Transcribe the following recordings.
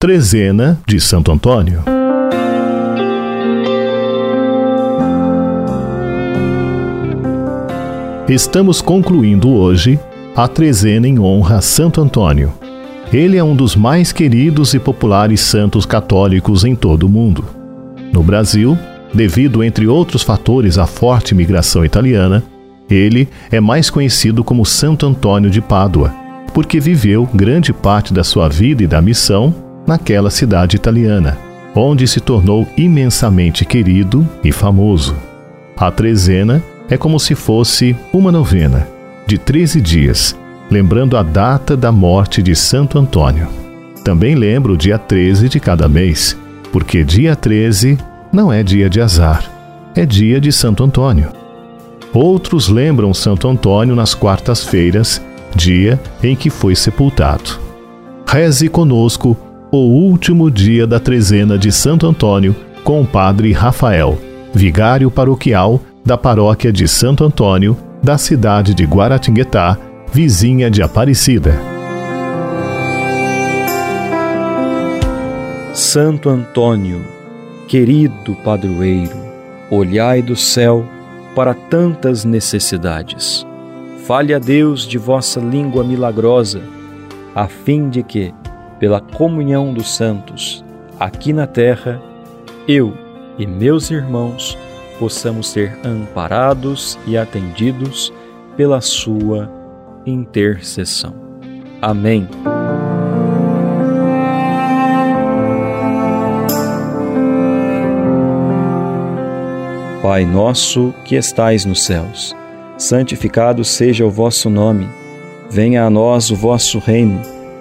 Trezena de Santo Antônio. Estamos concluindo hoje a trezena em honra a Santo Antônio. Ele é um dos mais queridos e populares santos católicos em todo o mundo. No Brasil, devido, entre outros fatores, à forte migração italiana, ele é mais conhecido como Santo Antônio de Pádua, porque viveu grande parte da sua vida e da missão naquela cidade italiana, onde se tornou imensamente querido e famoso. A trezena é como se fosse uma novena, de 13 dias, lembrando a data da morte de Santo Antônio. Também lembro o dia 13 de cada mês, porque dia 13 não é dia de azar, é dia de Santo Antônio. Outros lembram Santo Antônio nas quartas-feiras, dia em que foi sepultado. Reze conosco o último dia da trezena de Santo Antônio com o Padre Rafael, vigário paroquial da paróquia de Santo Antônio, da cidade de Guaratinguetá, vizinha de Aparecida. Santo Antônio, querido padroeiro, olhai do céu para tantas necessidades. Fale a Deus de vossa língua milagrosa, a fim de que, pela comunhão dos santos, aqui na terra, eu e meus irmãos possamos ser amparados e atendidos pela Sua intercessão. Amém. Pai nosso que estais nos céus, santificado seja o vosso nome, venha a nós o vosso reino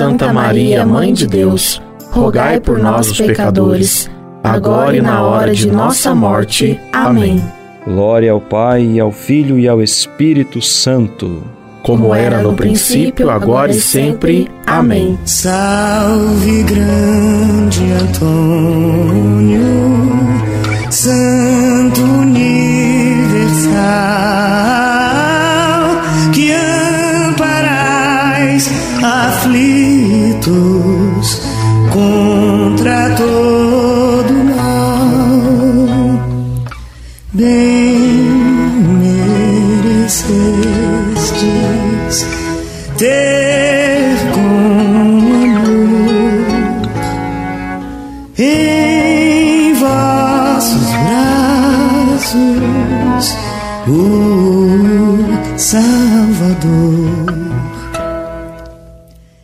Santa Maria, Mãe de Deus, rogai por nós, pecadores, agora e na hora de nossa morte. Amém. Glória ao Pai, e ao Filho e ao Espírito Santo. Como era no princípio, agora e sempre. Amém. Salve, grande Antônio, Santo aflitos contra todo mal. Bem merecestes ter com amor em vossos braços o Salvador.